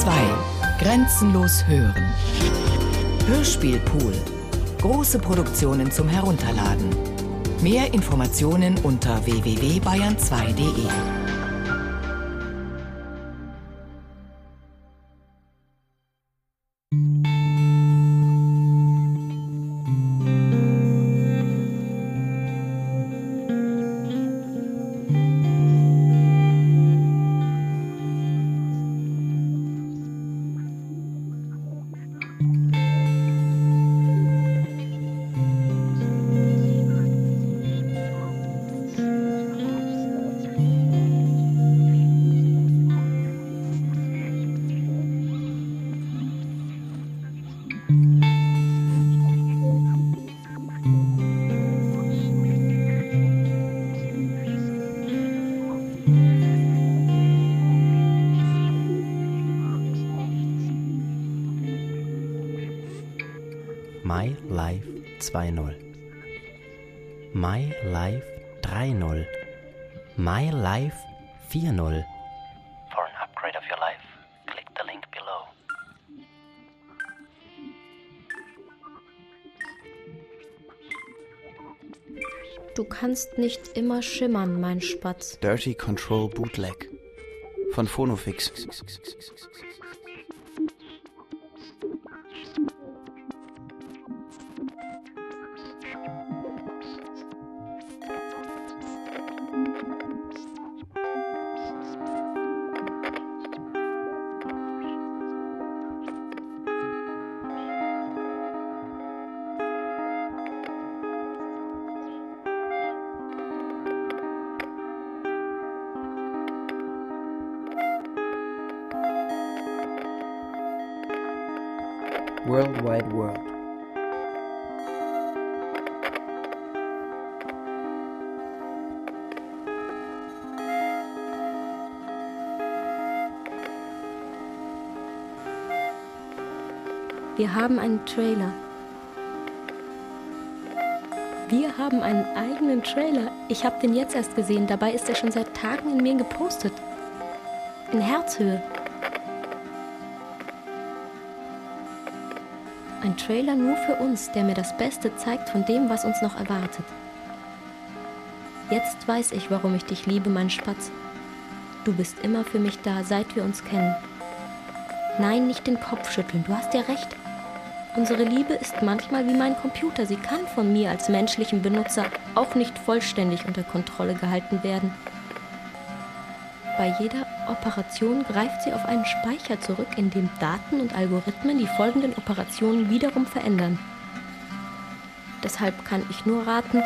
2. Grenzenlos hören. Hörspielpool. Große Produktionen zum Herunterladen. Mehr Informationen unter www.bayern2.de. 2.0 My Life 3.0 My Life 4.0 For an upgrade of your life, click the link below. Du kannst nicht immer schimmern, mein Spatz. Dirty Control Bootleg von Phonofix. World Wide World. Wir haben einen Trailer. Wir haben einen eigenen Trailer. Ich habe den jetzt erst gesehen. Dabei ist er schon seit Tagen in mir gepostet. In Herzhöhe. Ein Trailer nur für uns, der mir das Beste zeigt von dem, was uns noch erwartet. Jetzt weiß ich, warum ich dich liebe, mein Spatz. Du bist immer für mich da, seit wir uns kennen. Nein, nicht den Kopf schütteln, du hast ja recht. Unsere Liebe ist manchmal wie mein Computer. Sie kann von mir als menschlichem Benutzer auch nicht vollständig unter Kontrolle gehalten werden. Bei jeder Operation greift sie auf einen Speicher zurück, in dem Daten und Algorithmen die folgenden Operationen wiederum verändern. Deshalb kann ich nur raten,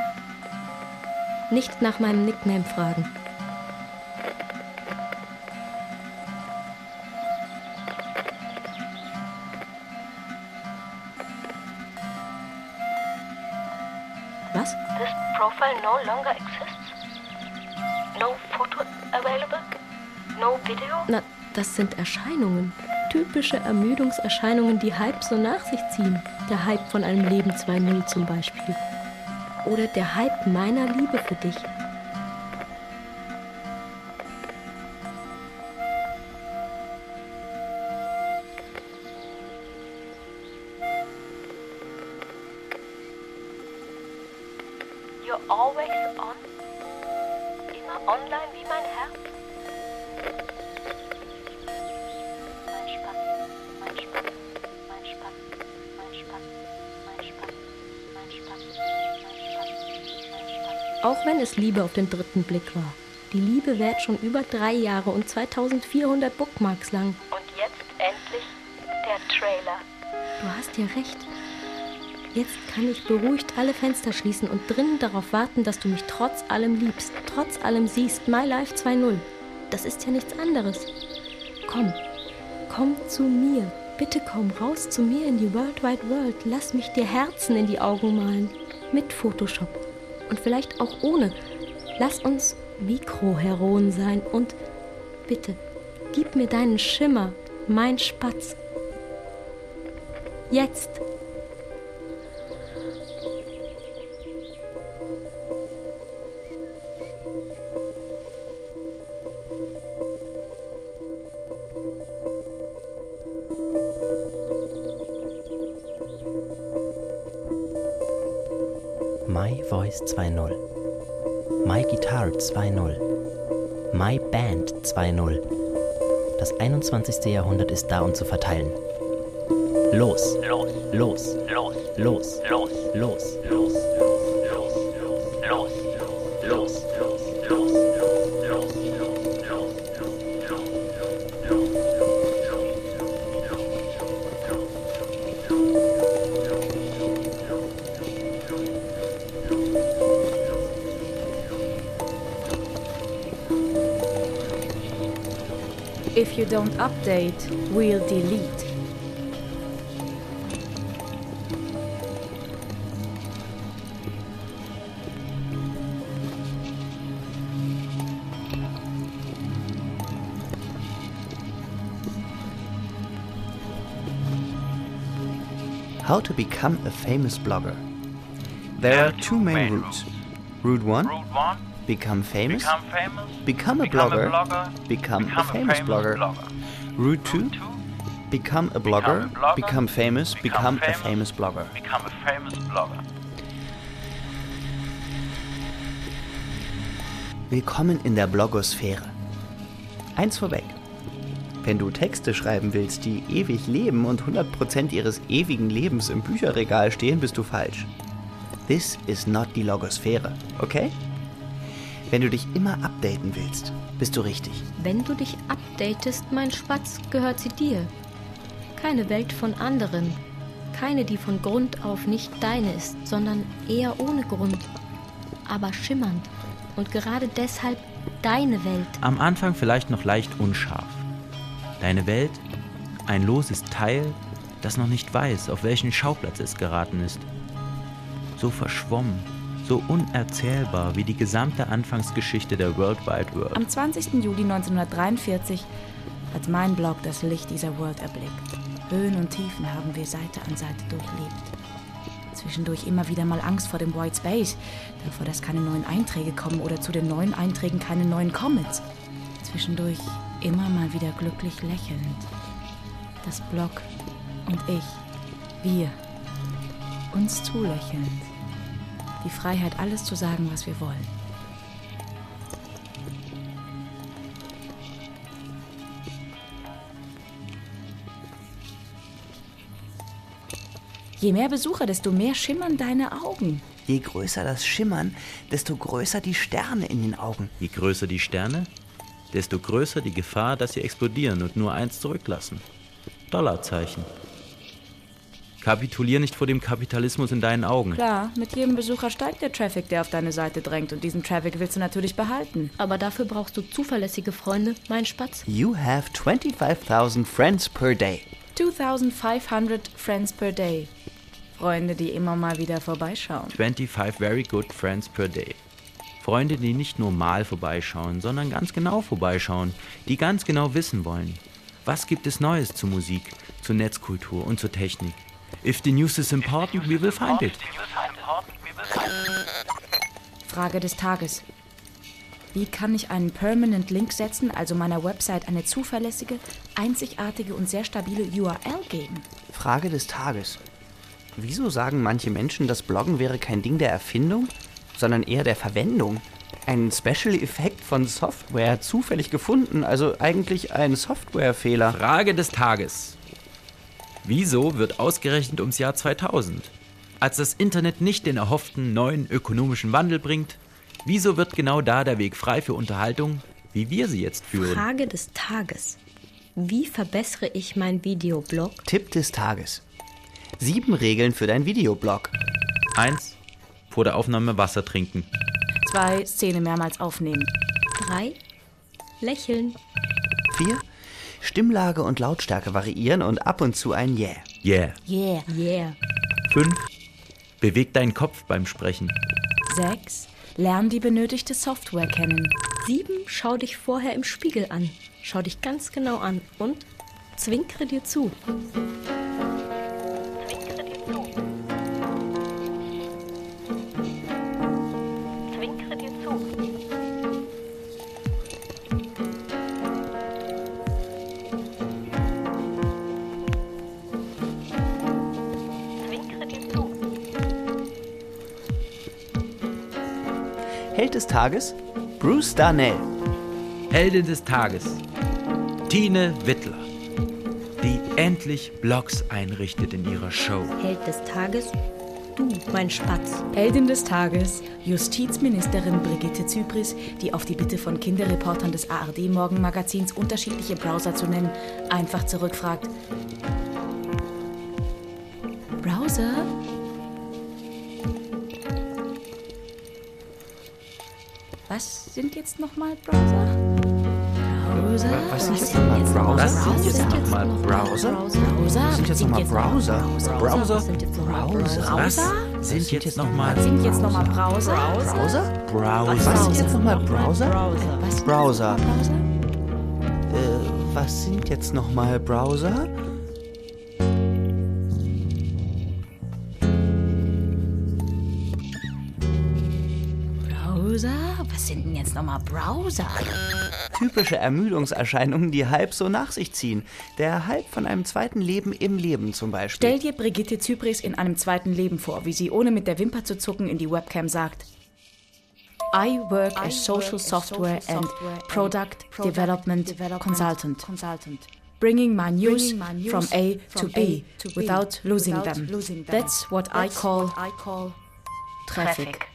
nicht nach meinem Nickname fragen. Was? This profile no longer exists. No photo available. No video. Na, das sind Erscheinungen. Typische Ermüdungserscheinungen, die Hype so nach sich ziehen. Der Hype von einem Leben 2.0 zum Beispiel. Oder der Hype meiner Liebe für dich. Liebe auf den dritten Blick war. Die Liebe währt schon über drei Jahre und 2400 Bookmarks lang. Und jetzt endlich der Trailer. Du hast ja recht. Jetzt kann ich beruhigt alle Fenster schließen und drinnen darauf warten, dass du mich trotz allem liebst, trotz allem siehst. My Life 2.0. Das ist ja nichts anderes. Komm, komm zu mir. Bitte komm raus zu mir in die World Wide World. Lass mich dir Herzen in die Augen malen. Mit Photoshop. Und vielleicht auch ohne. Lass uns Mikroheron sein und bitte, gib mir deinen Schimmer, mein Spatz. Jetzt. My Voice 2.0 My Guitar 2.0, My Band 2.0. Das 21. Jahrhundert ist da, um zu verteilen. Los, los, los, los, los, los, los, los. los. Don't update, we'll delete. How to become a famous blogger. There are two main routes. Route 1 Route 1. Become famous. Become a blogger. Become, a famous blogger. Route 2 Route 2. Become a blogger. Become famous. Become a famous. famous blogger. Become a famous blogger. Willkommen in der Blogosphäre. Eins vorweg. Wenn du Texte schreiben willst, die ewig leben und 100% ihres ewigen Lebens im Bücherregal stehen, bist du falsch. This is not die Logosphäre, okay? Wenn du dich immer updaten willst, bist du richtig. Wenn du dich updatest, mein Spatz, gehört sie dir. Keine Welt von anderen. Keine, die von Grund auf nicht deine ist, sondern eher ohne Grund. Aber schimmernd. Und gerade deshalb deine Welt. Am Anfang vielleicht noch leicht unscharf. Deine Welt, ein loses Teil, das noch nicht weiß, auf welchen Schauplatz es geraten ist. So verschwommen, so unerzählbar wie die gesamte Anfangsgeschichte der World Wide World. Am 20. Juli 1943 hat mein Blog das Licht dieser World erblickt. Höhen und Tiefen haben wir Seite an Seite durchlebt. Zwischendurch immer wieder mal Angst vor dem White Space, davor, dass keine neuen Einträge kommen oder zu den neuen Einträgen keine neuen Comments. Zwischendurch immer mal wieder glücklich lächelnd. Das Blog und ich, wir, uns zulächelnd. Die Freiheit, alles zu sagen, was wir wollen. Je mehr Besucher, desto mehr schimmern deine Augen. Je größer das Schimmern, desto größer die Sterne in den Augen. Je größer die Sterne, desto größer die Gefahr, dass sie explodieren und nur eins zurücklassen. Dollarzeichen. Kapitulier nicht vor dem Kapitalismus in deinen Augen. Klar, mit jedem Besucher steigt der Traffic, der auf deine Seite drängt. Und diesen Traffic willst du natürlich behalten. Aber dafür brauchst du zuverlässige Freunde, mein Spatz. You have 25,000 friends per day. 2500 Friends per Day. Freunde, die immer mal wieder vorbeischauen. 25 very good friends per day. Freunde, die nicht nur mal vorbeischauen, sondern ganz genau vorbeischauen, die ganz genau wissen wollen, was gibt es Neues zur Musik, zur Netzkultur und zur Technik. If the news is important, we will find it. Frage des Tages. Wie kann ich einen Permanent Link setzen, also meiner Website eine zuverlässige, einzigartige und sehr stabile URL geben? Frage des Tages. Wieso sagen manche Menschen, das Bloggen wäre kein Ding der Erfindung, sondern eher der Verwendung? Ein Special Effekt von Software zufällig gefunden, also eigentlich ein Softwarefehler. Frage des Tages. Wieso wird ausgerechnet ums Jahr 2000, als das Internet nicht den erhofften neuen ökonomischen Wandel bringt, wieso wird genau da der Weg frei für Unterhaltung, wie wir sie jetzt führen? Frage des Tages. Wie verbessere ich mein Videoblog? Tipp des Tages. Sieben Regeln für dein Videoblog. 1. Vor der Aufnahme Wasser trinken. Zwei, Szene mehrmals aufnehmen. 3. Lächeln. 4. Stimmlage und Lautstärke variieren und ab und zu ein Yeah. Yeah. Yeah. Yeah. 5. Beweg deinen Kopf beim Sprechen. Sechs, lern die benötigte Software kennen. 7. Schau dich vorher im Spiegel an. Schau dich ganz genau an und zwinkere dir zu. Held des Tages, Bruce Darnell. Heldin des Tages, Tine Wittler, die endlich Blogs einrichtet in ihrer Show. Held des Tages, du, mein Spatz. Heldin des Tages, Justizministerin Brigitte Zypris, die auf die Bitte von Kinderreportern des ARD-Morgenmagazins unterschiedliche Browser zu nennen, einfach zurückfragt. Browser? Was sind jetzt nochmal Browser? Browser? Was sind jetzt nochmal Browser? Was sind jetzt nochmal Browser? Browser? Was sind jetzt nochmal Browser? Browser? Sind jetzt nochmal Browser? Was sind jetzt nochmal Sind jetzt nochmal Browser? Browser? Browser? Was sind jetzt nochmal Browser? Browser. Browser? Äh, was sind jetzt nochmal Browser? Browser? Jetzt nochmal Browser? Typische Ermüdungserscheinungen, die Hype so nach sich ziehen. Der Hype von einem zweiten Leben im Leben zum Beispiel. Stell dir Brigitte Zypris in einem zweiten Leben vor, wie sie ohne mit der Wimper zu zucken in die Webcam sagt. I work as social software and product development consultant, bringing my news from A to B without losing them. That's what I call traffic.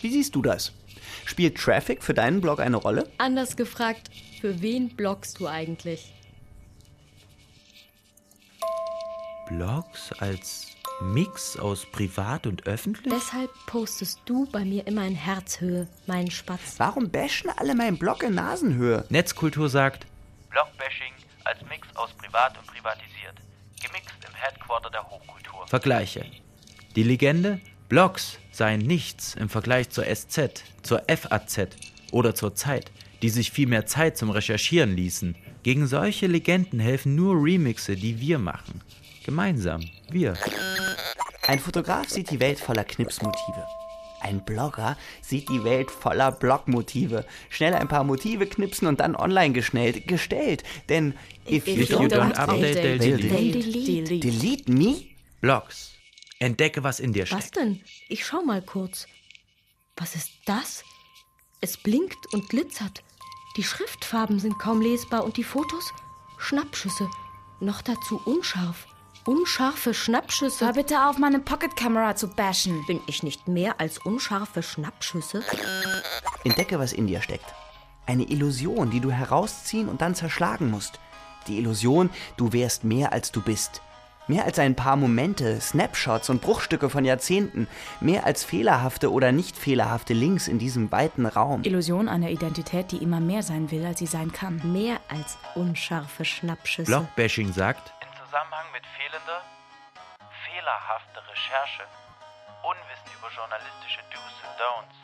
Wie siehst du das? Spielt Traffic für deinen Blog eine Rolle? Anders gefragt, für wen bloggst du eigentlich? Blogs als Mix aus privat und öffentlich? Deshalb postest du bei mir immer in Herzhöhe, mein Spatz. Warum bashen alle meinen Blog in Nasenhöhe? Netzkultur sagt, Blogbashing als Mix aus privat und privatisiert. Gemixt im Headquarter der Hochkultur. Vergleiche. Die Legende, Blogs seien nichts im Vergleich zur SZ, zur FAZ oder zur Zeit, die sich viel mehr Zeit zum Recherchieren ließen. Gegen solche Legenden helfen nur Remixe, die wir machen. Gemeinsam, wir. Ein Fotograf sieht die Welt voller Knipsmotive. Ein Blogger sieht die Welt voller Blogmotive. Schnell ein paar Motive knipsen und dann online geschnellt, gestellt. Denn if, If you don't update, they'll delete. Then delete. delete me? Blogs. Entdecke, was in dir Was steckt. denn? Ich schau mal kurz. Was ist das? Es blinkt und glitzert. Die Schriftfarben sind kaum lesbar und die Fotos? Schnappschüsse. Noch dazu unscharf. Unscharfe Schnappschüsse. Hör bitte auf, meine Pocketkamera zu bashen. Bin ich nicht mehr als unscharfe Schnappschüsse? Entdecke, was in dir steckt. Eine Illusion, die du herausziehen und dann zerschlagen musst. Die Illusion, du wärst mehr als du bist. Mehr als ein paar Momente, Snapshots und Bruchstücke von Jahrzehnten. Mehr als fehlerhafte oder nicht fehlerhafte Links in diesem weiten Raum. Illusion einer Identität, die immer mehr sein will, als sie sein kann. Mehr als unscharfe Schnappschüsse. Blogbashing sagt, In Zusammenhang mit fehlender, fehlerhafter Recherche, Unwissen über journalistische Do's und Don'ts,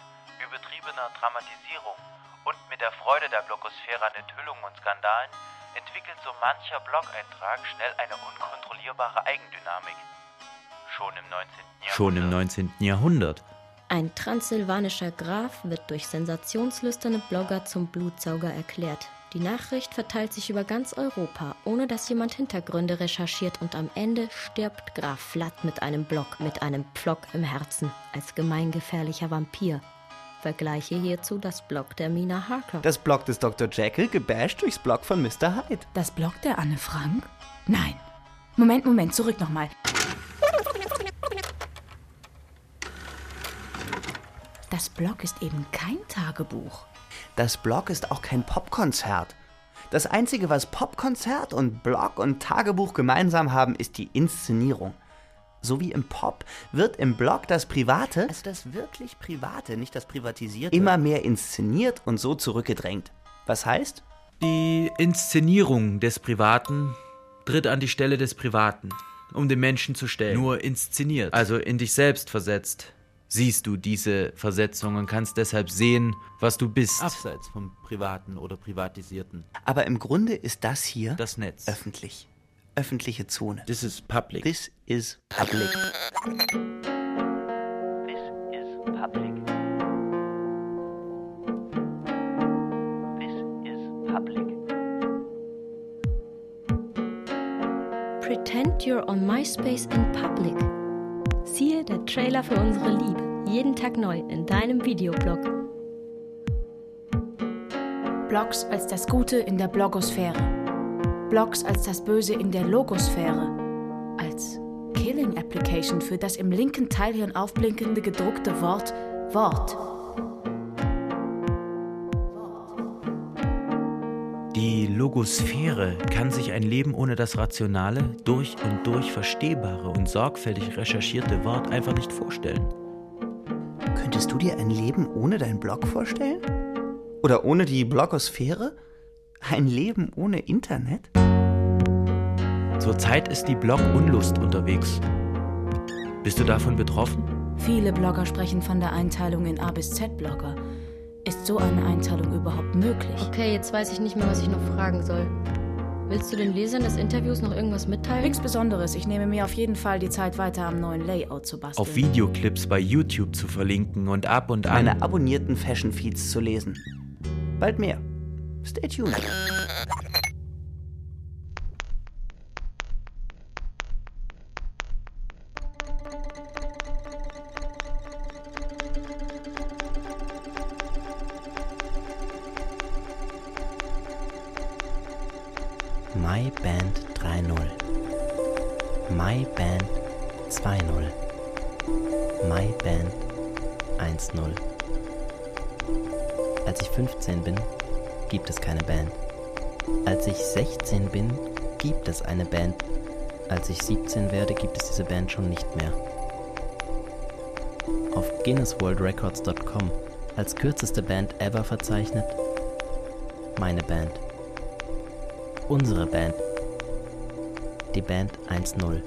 übertriebener Dramatisierung und mit der Freude der Blogosphäre an Enthüllungen und Skandalen entwickelt so mancher Blog-Eintrag schnell eine unkontrollierbare Eigendynamik. Schon im 19. Jahrhundert. schon im 19. Jahrhundert. Ein transsilvanischer Graf wird durch sensationslüsterne Blogger zum Blutsauger erklärt. Die Nachricht verteilt sich über ganz Europa, ohne dass jemand Hintergründe recherchiert und am Ende stirbt Graf Flatt mit einem Block, mit einem Pflock im Herzen, als gemeingefährlicher Vampir. Vergleiche hierzu das Blog der Mina Harker. Das Blog des Dr. Jekyll gebasht durchs Blog von Mr. Hyde. Das Blog der Anne Frank? Nein. Moment, Moment, zurück nochmal. Das Blog ist eben kein Tagebuch. Das Blog ist auch kein Popkonzert. Das Einzige, was Popkonzert und Blog und Tagebuch gemeinsam haben, ist die Inszenierung. So wie im Pop wird im Blog das Private, also das wirklich Private, nicht das Privatisierte, immer mehr inszeniert und so zurückgedrängt. Was heißt? Die Inszenierung des Privaten tritt an die Stelle des Privaten, um den Menschen zu stellen. Nur inszeniert, also in dich selbst versetzt. Siehst du diese Versetzung und kannst deshalb sehen, was du bist. Abseits vom Privaten oder Privatisierten. Aber im Grunde ist das hier Das Netz. öffentlich. Öffentliche Zone. This is public. This is public. This is public. This is public. Pretend you're on MySpace in public. Siehe der Trailer für unsere Liebe. Jeden Tag neu in deinem Videoblog. Blogs als das Gute in der Blogosphäre. Blogs als das Böse in der Logosphäre. Als Killing Application für das im linken Teilhirn aufblinkende gedruckte Wort Wort. Die Logosphäre kann sich ein Leben ohne das rationale, durch und durch verstehbare und sorgfältig recherchierte Wort einfach nicht vorstellen. Könntest du dir ein Leben ohne deinen Blog vorstellen? Oder ohne die Blogosphäre? Ein Leben ohne Internet? Zurzeit ist die Blog-Unlust unterwegs. Bist du davon betroffen? Viele Blogger sprechen von der Einteilung in A bis Z-Blogger. Ist so eine Einteilung überhaupt möglich? Okay, jetzt weiß ich nicht mehr, was ich noch fragen soll. Willst du den Lesern des Interviews noch irgendwas mitteilen? Nichts Besonderes. Ich nehme mir auf jeden Fall die Zeit weiter am neuen Layout zu basteln. Auf Videoclips bei YouTube zu verlinken und ab und an. Meine abonnierten Fashion Feeds zu lesen. Bald mehr. Stay tuned. 16 bin, gibt es eine Band. Als ich 17 werde, gibt es diese Band schon nicht mehr. Auf GuinnessWorldRecords.com als kürzeste Band ever verzeichnet meine Band. Unsere Band. Die Band 1.0.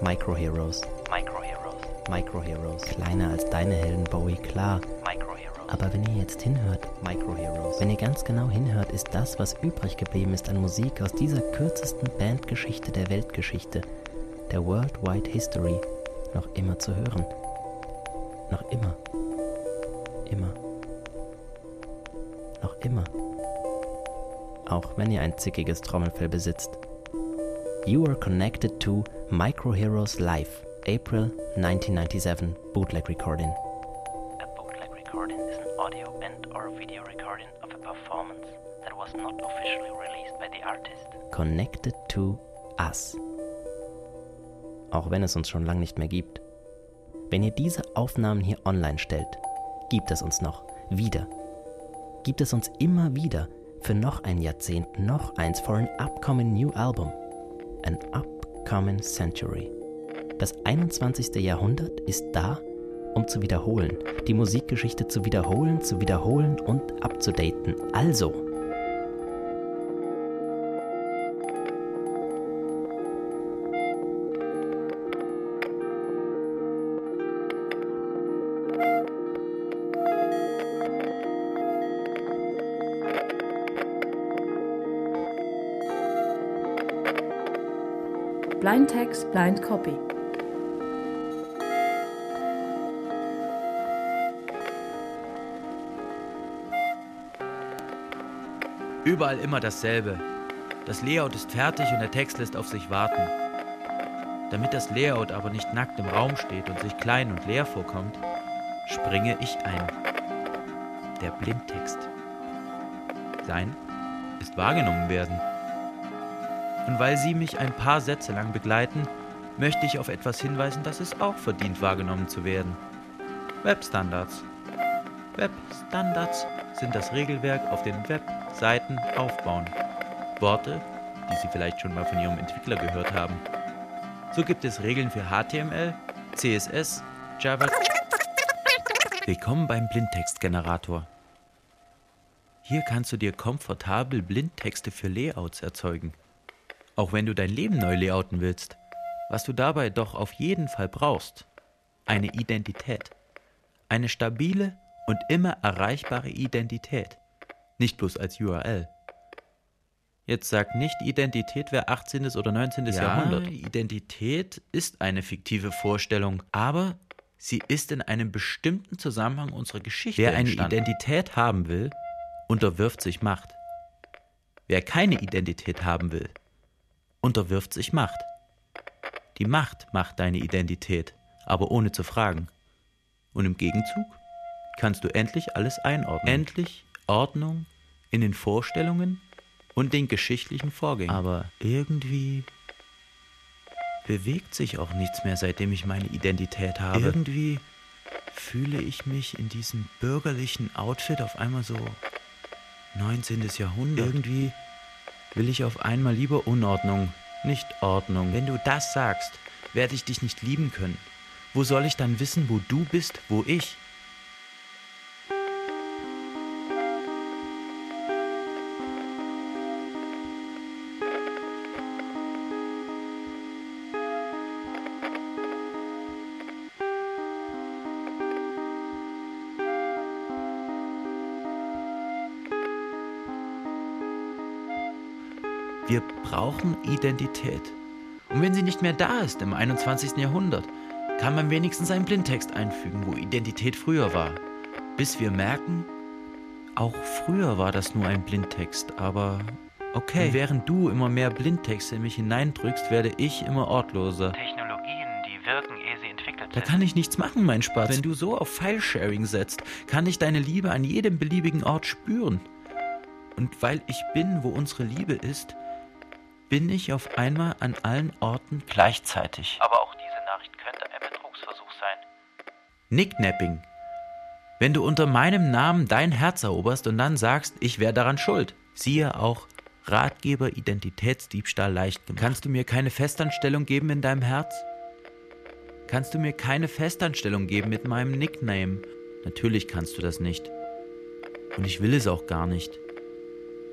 Micro Heroes. Micro Heroes. Micro Heroes. Kleiner als deine Helden, Bowie, klar. Aber wenn ihr jetzt hinhört, Micro Heroes, wenn ihr ganz genau hinhört, ist das, was übrig geblieben ist an Musik aus dieser kürzesten Bandgeschichte der Weltgeschichte, der Worldwide History, noch immer zu hören. Noch immer. Immer. Noch immer. Auch wenn ihr ein zickiges Trommelfell besitzt. You are connected to Micro Heroes Live, April 1997 bootleg recording. Connected to Us. Auch wenn es uns schon lange nicht mehr gibt. Wenn ihr diese Aufnahmen hier online stellt, gibt es uns noch. Wieder. Gibt es uns immer wieder. Für noch ein Jahrzehnt, noch eins, for an upcoming new album. An upcoming century. Das 21. Jahrhundert ist da, um zu wiederholen. Die Musikgeschichte zu wiederholen, zu wiederholen und abzudaten. Also, Text, Blind Copy. Überall immer dasselbe. Das Layout ist fertig und der Text lässt auf sich warten. Damit das Layout aber nicht nackt im Raum steht und sich klein und leer vorkommt, springe ich ein. Der Blindtext. Sein ist wahrgenommen werden. Und weil Sie mich ein paar Sätze lang begleiten, möchte ich auf etwas hinweisen, das es auch verdient wahrgenommen zu werden. Webstandards. Webstandards sind das Regelwerk, auf dem Webseiten aufbauen. Worte, die Sie vielleicht schon mal von Ihrem Entwickler gehört haben. So gibt es Regeln für HTML, CSS, Java. Willkommen beim Blindtextgenerator. Hier kannst du dir komfortabel Blindtexte für Layouts erzeugen. Auch wenn du dein Leben neu layouten willst. Was du dabei doch auf jeden Fall brauchst. Eine Identität. Eine stabile und immer erreichbare Identität. Nicht bloß als URL. Jetzt sag nicht, Identität wäre 18. oder 19. Ja, Jahrhundert. Identität ist eine fiktive Vorstellung, aber sie ist in einem bestimmten Zusammenhang unserer Geschichte. Wer eine entstanden. Identität haben will, unterwirft sich Macht. Wer keine Identität haben will, unterwirft sich Macht. Die Macht macht deine Identität, aber ohne zu fragen. Und im Gegenzug kannst du endlich alles einordnen. Endlich Ordnung in den Vorstellungen und den geschichtlichen Vorgängen. Aber irgendwie bewegt sich auch nichts mehr, seitdem ich meine Identität habe. Irgendwie fühle ich mich in diesem bürgerlichen Outfit auf einmal so 19. Jahrhundert. Irgendwie will ich auf einmal lieber Unordnung, nicht Ordnung. Wenn du das sagst, werde ich dich nicht lieben können. Wo soll ich dann wissen, wo du bist, wo ich? Brauchen Identität. Und wenn sie nicht mehr da ist im 21. Jahrhundert, kann man wenigstens einen Blindtext einfügen, wo Identität früher war. Bis wir merken, auch früher war das nur ein Blindtext, aber okay. Und während du immer mehr Blindtexte in mich hineindrückst, werde ich immer ortloser. Technologien, die wirken, ehe sie entwickelt Da sind. kann ich nichts machen, mein Spatz. Wenn du so auf File-Sharing setzt, kann ich deine Liebe an jedem beliebigen Ort spüren. Und weil ich bin, wo unsere Liebe ist, bin ich auf einmal an allen Orten gleichzeitig. Aber auch diese Nachricht könnte ein Betrugsversuch sein. Nicknapping. Wenn du unter meinem Namen dein Herz eroberst und dann sagst, ich wäre daran schuld. Siehe auch Ratgeber Identitätsdiebstahl leicht gemacht. Kannst du mir keine Festanstellung geben in deinem Herz? Kannst du mir keine Festanstellung geben mit meinem Nickname? Natürlich kannst du das nicht. Und ich will es auch gar nicht.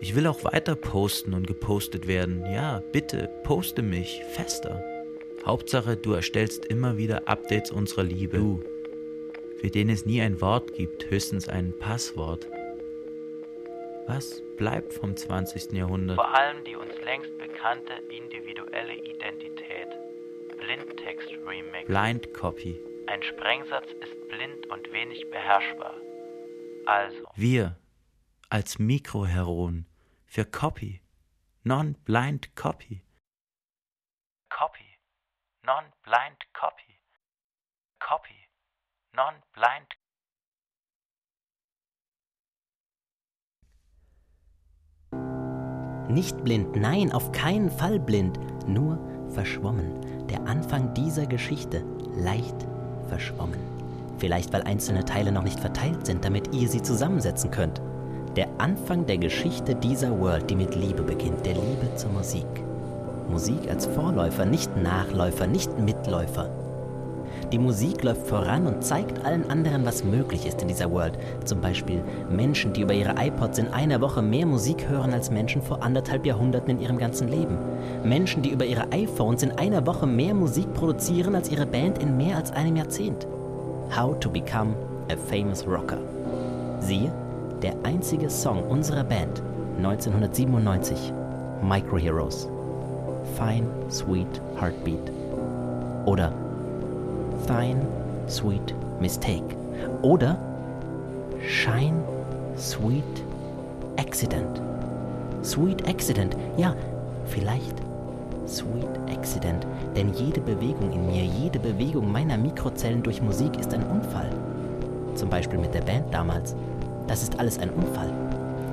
Ich will auch weiter posten und gepostet werden. Ja, bitte, poste mich fester. Hauptsache, du erstellst immer wieder Updates unserer Liebe. Du, für den es nie ein Wort gibt, höchstens ein Passwort. Was bleibt vom 20. Jahrhundert? Vor allem die uns längst bekannte individuelle Identität. Blindtext-Remix. Blind Copy. Ein Sprengsatz ist blind und wenig beherrschbar. Also, Wir als Mikroheron für Copy. Non-blind Copy. Copy. Non-blind Copy. Copy. Non-blind Nicht blind, nein, auf keinen Fall blind, nur verschwommen. Der Anfang dieser Geschichte leicht verschwommen. Vielleicht weil einzelne Teile noch nicht verteilt sind, damit ihr sie zusammensetzen könnt. Der Anfang der Geschichte dieser World, die mit Liebe beginnt, der Liebe zur Musik. Musik als Vorläufer, nicht Nachläufer, nicht Mitläufer. Die Musik läuft voran und zeigt allen anderen, was möglich ist in dieser World. Zum Beispiel Menschen, die über ihre iPods in einer Woche mehr Musik hören als Menschen vor anderthalb Jahrhunderten in ihrem ganzen Leben. Menschen, die über ihre iPhones in einer Woche mehr Musik produzieren als ihre Band in mehr als einem Jahrzehnt. How to Become a Famous Rocker. Siehe, der einzige Song unserer Band 1997, Micro Heroes. Fine, Sweet Heartbeat. Oder Fine, Sweet Mistake. Oder Shine, Sweet Accident. Sweet Accident, ja, vielleicht Sweet Accident, denn jede Bewegung in mir, jede Bewegung meiner Mikrozellen durch Musik ist ein Unfall. Zum Beispiel mit der Band damals. Das ist alles ein Unfall.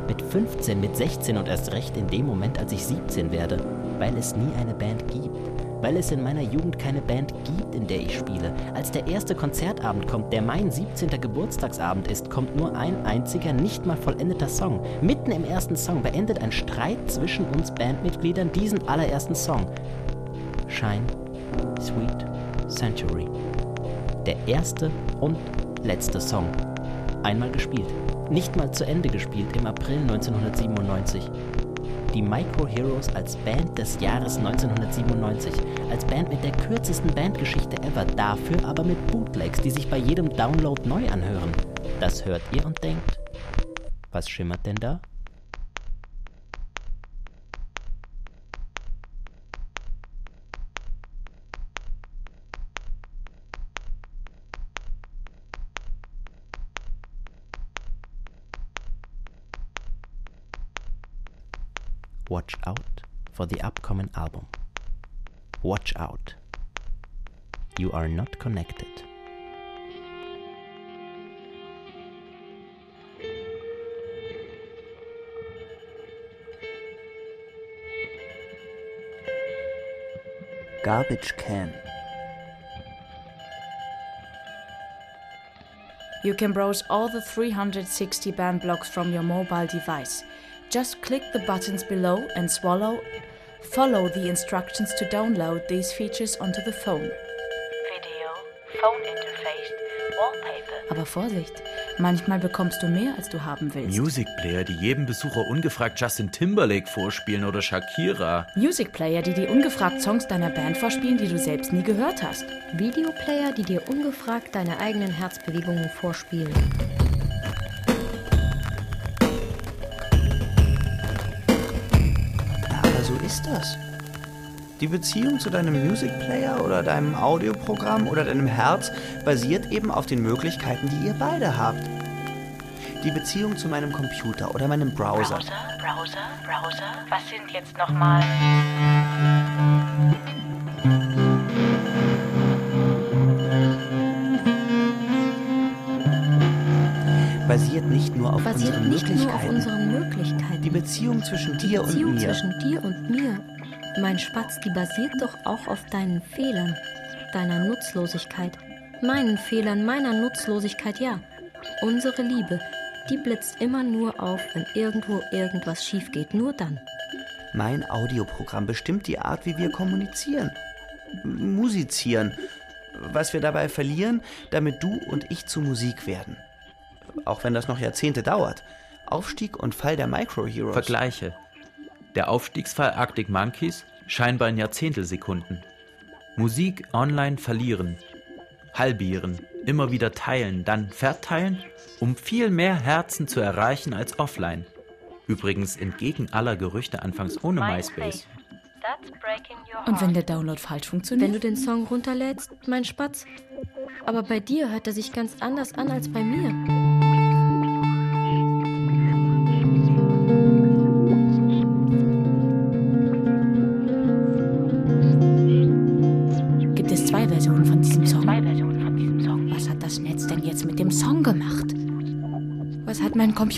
Mit 15, mit 16 und erst recht in dem Moment, als ich 17 werde, weil es nie eine Band gibt. Weil es in meiner Jugend keine Band gibt, in der ich spiele. Als der erste Konzertabend kommt, der mein 17. Geburtstagsabend ist, kommt nur ein einziger, nicht mal vollendeter Song. Mitten im ersten Song beendet ein Streit zwischen uns Bandmitgliedern diesen allerersten Song. Shine, Sweet Century. Der erste und letzte Song. Einmal gespielt. Nicht mal zu Ende gespielt im April 1997. Die Micro Heroes als Band des Jahres 1997. Als Band mit der kürzesten Bandgeschichte ever. Dafür aber mit Bootlegs, die sich bei jedem Download neu anhören. Das hört ihr und denkt, was schimmert denn da? watch out for the upcoming album. Watch out. You are not connected. Garbage can. You can browse all the 360 band blocks from your mobile device. Just click the buttons below and swallow. Follow the instructions to download these features onto the phone. Video, phone interface, wallpaper. Aber Vorsicht, manchmal bekommst du mehr, als du haben willst. Music Player, die jedem Besucher ungefragt Justin Timberlake vorspielen oder Shakira. Music Player, die dir ungefragt Songs deiner Band vorspielen, die du selbst nie gehört hast. Videoplayer, die dir ungefragt deine eigenen Herzbewegungen vorspielen. Ist das. Die Beziehung zu deinem Music Player oder deinem Audioprogramm oder deinem Herz basiert eben auf den Möglichkeiten, die ihr beide habt. Die Beziehung zu meinem Computer oder meinem Browser. Browser, Browser, Browser. Was sind jetzt nochmal? Nicht nur auf Basiert unseren nicht nur auf Möglichkeiten. unseren Möglichkeiten. Die Beziehung zwischen dir und Beziehung mir. zwischen dir und mir, mein Spatz, die basiert doch auch auf deinen Fehlern, deiner Nutzlosigkeit, meinen Fehlern, meiner Nutzlosigkeit, ja. Unsere Liebe, die blitzt immer nur auf, wenn irgendwo irgendwas schief geht, nur dann. Mein Audioprogramm bestimmt die Art, wie wir kommunizieren. Musizieren. Was wir dabei verlieren, damit du und ich zu Musik werden. Auch wenn das noch Jahrzehnte dauert. Aufstieg und Fall der Micro Heroes. Vergleiche. Der Aufstiegsfall Arctic Monkeys scheinbar in Jahrzehntelsekunden. Musik online verlieren, halbieren, immer wieder teilen, dann verteilen, um viel mehr Herzen zu erreichen als offline. Übrigens entgegen aller Gerüchte anfangs ohne My MySpace. Und wenn der Download falsch Wenn funktioniert? du den Song runterlädst, mein Spatz. Aber bei dir hört er sich ganz anders an als bei mir.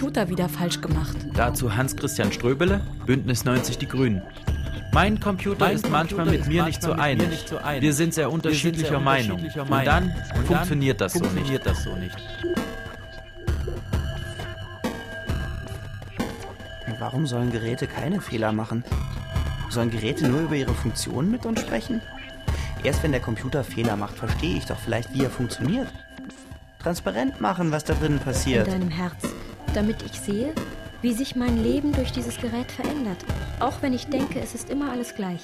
Computer wieder falsch gemacht? Dazu Hans-Christian Ströbele, Bündnis 90 Die Grünen. Mein Computer ist manchmal mit mir nicht so einig. Wir sind sehr unterschiedlicher Meinung. Und dann funktioniert das so nicht. Warum sollen Geräte keine Fehler machen? Sollen Geräte nur über ihre Funktionen mit uns sprechen? Erst wenn der Computer Fehler macht, verstehe ich doch vielleicht, wie er funktioniert. Transparent machen, was da drinnen In passiert. deinem Herz, damit ich sehe, wie sich mein Leben durch dieses Gerät verändert. Auch wenn ich denke, es ist immer alles gleich.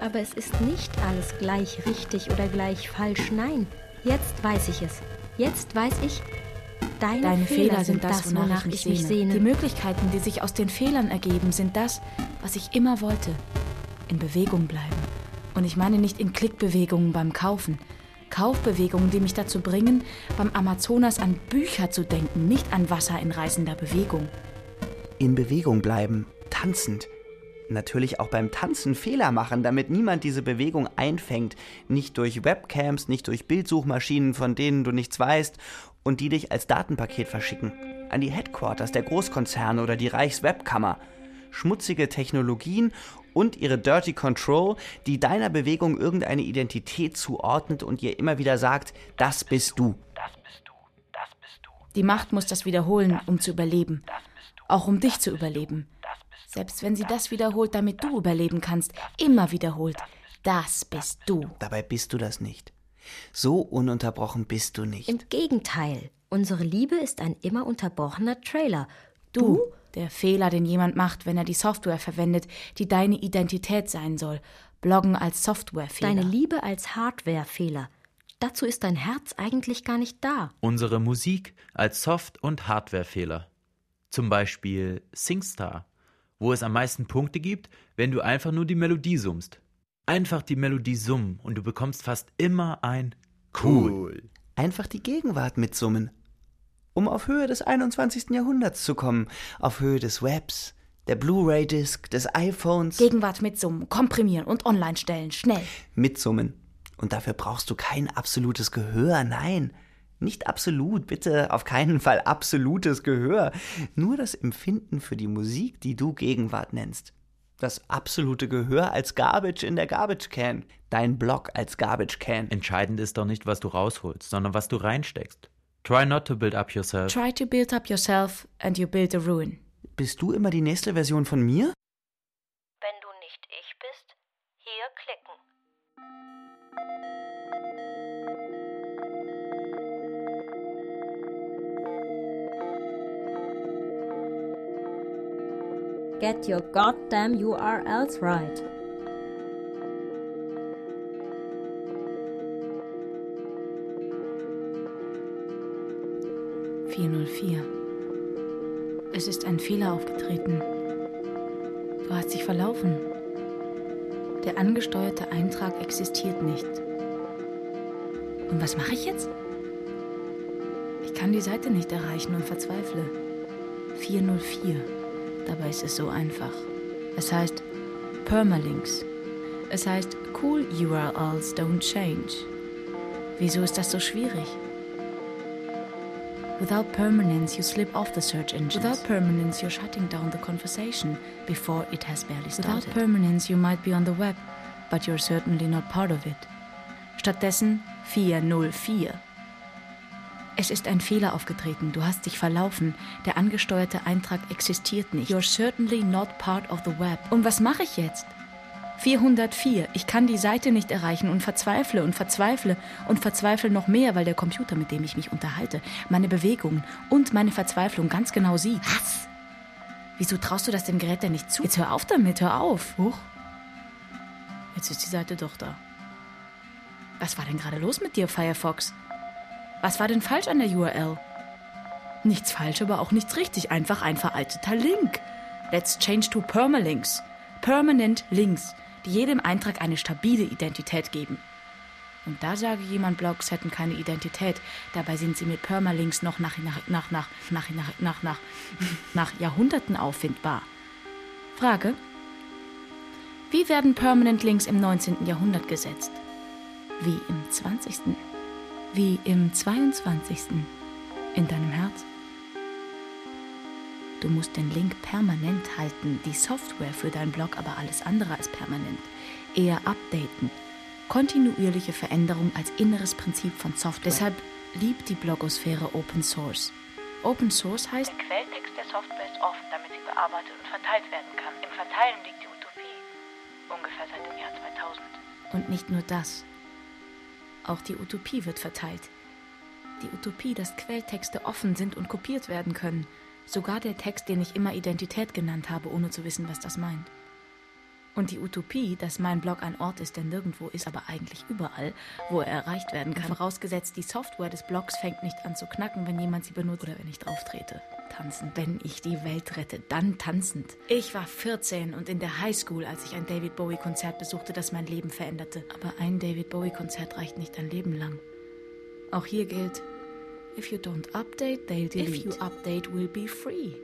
Aber es ist nicht alles gleich richtig oder gleich falsch. Nein, jetzt weiß ich es. Jetzt weiß ich, deine, Deine Fehler sind das, wonach wonach ich mich sehne. Die Möglichkeiten, die sich aus den Fehlern ergeben, sind das, was ich immer wollte. In Bewegung bleiben. Und ich meine nicht in Klickbewegungen beim Kaufen. Kaufbewegungen, die mich dazu bringen, beim Amazonas an Bücher zu denken, nicht an Wasser in reißender Bewegung. In Bewegung bleiben, tanzend. Natürlich auch beim Tanzen Fehler machen, damit niemand diese Bewegung einfängt. Nicht durch Webcams, nicht durch Bildsuchmaschinen, von denen du nichts weißt und die dich als Datenpaket verschicken. An die Headquarters der Großkonzerne oder die Reichswebkammer. Schmutzige Technologien und ihre Dirty Control, die deiner Bewegung irgendeine Identität zuordnet und ihr immer wieder sagt, das bist du. Das bist du, das bist du, Die Macht muss das wiederholen, um zu überleben. du, Auch um dich zu überleben. du. Selbst wenn sie das wiederholt, damit du überleben kannst. Immer wiederholt. Das bist du. Dabei bist du das nicht. So ununterbrochen bist du nicht. Im Gegenteil, unsere Liebe ist ein immer unterbrochener Trailer. Du, der Fehler, den jemand macht, wenn er die Software verwendet, die deine Identität sein soll. Bloggen als Softwarefehler. Deine Liebe als Hardwarefehler. Dazu ist dein Herz eigentlich gar nicht da. Unsere Musik als Soft- und Hardwarefehler. Zum Beispiel SingStar, wo es am meisten Punkte gibt, wenn du einfach nur die Melodie summst. Einfach die Melodie summen und du bekommst fast immer ein Cool. Einfach die Gegenwart mitsummen. Um auf Höhe des 21. Jahrhunderts zu kommen, auf Höhe des Webs, der Blu-ray-Disc, des iPhones, Gegenwart mitsummen, komprimieren und online stellen. Schnell. mitsummen. Und dafür brauchst du kein absolutes Gehör, nein. Nicht absolut, bitte, auf keinen Fall absolutes Gehör. Nur das Empfinden für die Musik, die du Gegenwart nennst. Das absolute Gehör als Garbage in der Garbage Can. Dein Blog als Garbage Can. Entscheidend ist doch nicht, was du rausholst, sondern was du reinsteckst. Try not to build up yourself. Try to build up yourself and you build a ruin. Bist du immer die nächste Version von mir? Wenn du nicht ich bist, hier klicken. Get your goddamn URLs right. ...404. Es ist ein Fehler aufgetreten. Du hast dich verlaufen. Der angesteuerte Eintrag existiert nicht. Und was mache ich jetzt? Ich kann die Seite nicht erreichen und verzweifle. 404. Dabei ist es so einfach. Es heißt Permalinks. Es heißt Cool URLs don't change. Wieso ist das so schwierig? Without permanence, you slip off the search engine. Without permanence, you're shutting down the conversation before it has barely started. Without permanence, you might be on the web, but you're certainly not part of it. Stattdessen 404. Es ist ein Fehler aufgetreten. Du hast dich verlaufen. Der angesteuerte Eintrag existiert nicht. You're certainly not part of the web. Und was mache ich jetzt? 404. Ich kann die Seite nicht erreichen und verzweifle und verzweifle und verzweifle noch mehr, weil der Computer, mit dem ich mich unterhalte, meine Bewegungen und meine Verzweiflung ganz genau sieht. Was? Wieso traust du das dem Gerät denn nicht zu? Jetzt hör auf damit, hör auf. Huch. Jetzt ist die Seite doch da. Was war denn gerade los mit dir, Firefox? Was war denn falsch an der URL? Nichts falsch, aber auch nichts richtig. Einfach ein veralteter Link. Let's change to Permalinks. Permanent Links, die jedem Eintrag eine stabile Identität geben. Und da sage jemand, Blogs hätten keine Identität. Dabei sind sie mit Permalinks noch nach, nach, nach, nach, nach, nach, nach, nach, nach Jahrhunderten auffindbar. Frage. Wie werden Permanent Links im 19. Jahrhundert gesetzt? Wie im 20. Wie im 22. in deinem Herz? Du musst den Link permanent halten, die Software für deinen Blog aber alles andere als permanent. Eher updaten. Kontinuierliche Veränderung als inneres Prinzip von Software. Deshalb liebt die Blogosphäre Open Source. Open Source heißt, Der Quelltext der Software ist offen, damit sie bearbeitet und verteilt werden kann. Im Verteilen liegt die Utopie. Ungefähr seit dem Jahr 2000. Und nicht nur das. Auch die Utopie wird verteilt. Die Utopie, dass Quelltexte offen sind und kopiert werden können. Sogar der Text, den ich immer Identität genannt habe, ohne zu wissen, was das meint. Und die Utopie, dass mein Blog ein Ort ist, der nirgendwo ist, aber eigentlich überall, wo er erreicht werden kann. Vorausgesetzt, die Software des Blogs fängt nicht an zu knacken, wenn jemand sie benutzt oder wenn ich drauf trete. Tanzen. Wenn ich die Welt rette, dann tanzend. Ich war 14 und in der Highschool, als ich ein David Bowie-Konzert besuchte, das mein Leben veränderte. Aber ein David Bowie-Konzert reicht nicht ein Leben lang. Auch hier gilt, if you don't update, they'll delete. If you update, will be free.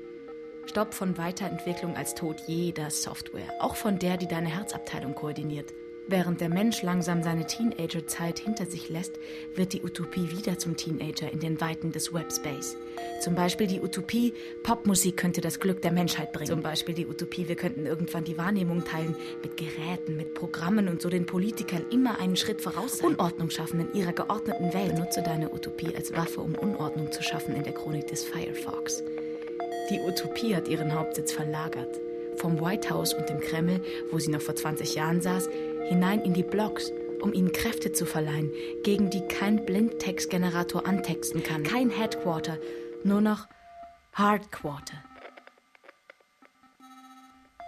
Stopp von Weiterentwicklung als Tod jeder Software, auch von der, die deine Herzabteilung koordiniert. Während der Mensch langsam seine Teenagerzeit hinter sich lässt, wird die Utopie wieder zum Teenager in den Weiten des Webspace. Zum Beispiel die Utopie, Popmusik könnte das Glück der Menschheit bringen. Zum Beispiel die Utopie, wir könnten irgendwann die Wahrnehmung teilen mit Geräten, mit Programmen und so den Politikern immer einen Schritt voraus sein. Unordnung schaffen in ihrer geordneten Welt. Benutze deine Utopie als Waffe, um Unordnung zu schaffen in der Chronik des Firefox. Die Utopie hat ihren Hauptsitz verlagert. Vom White House und dem Kreml, wo sie noch vor 20 Jahren saß, hinein in die Blogs, um ihnen Kräfte zu verleihen, gegen die kein Blindtextgenerator antexten kann. Kein Headquarter, nur noch Hardquarter.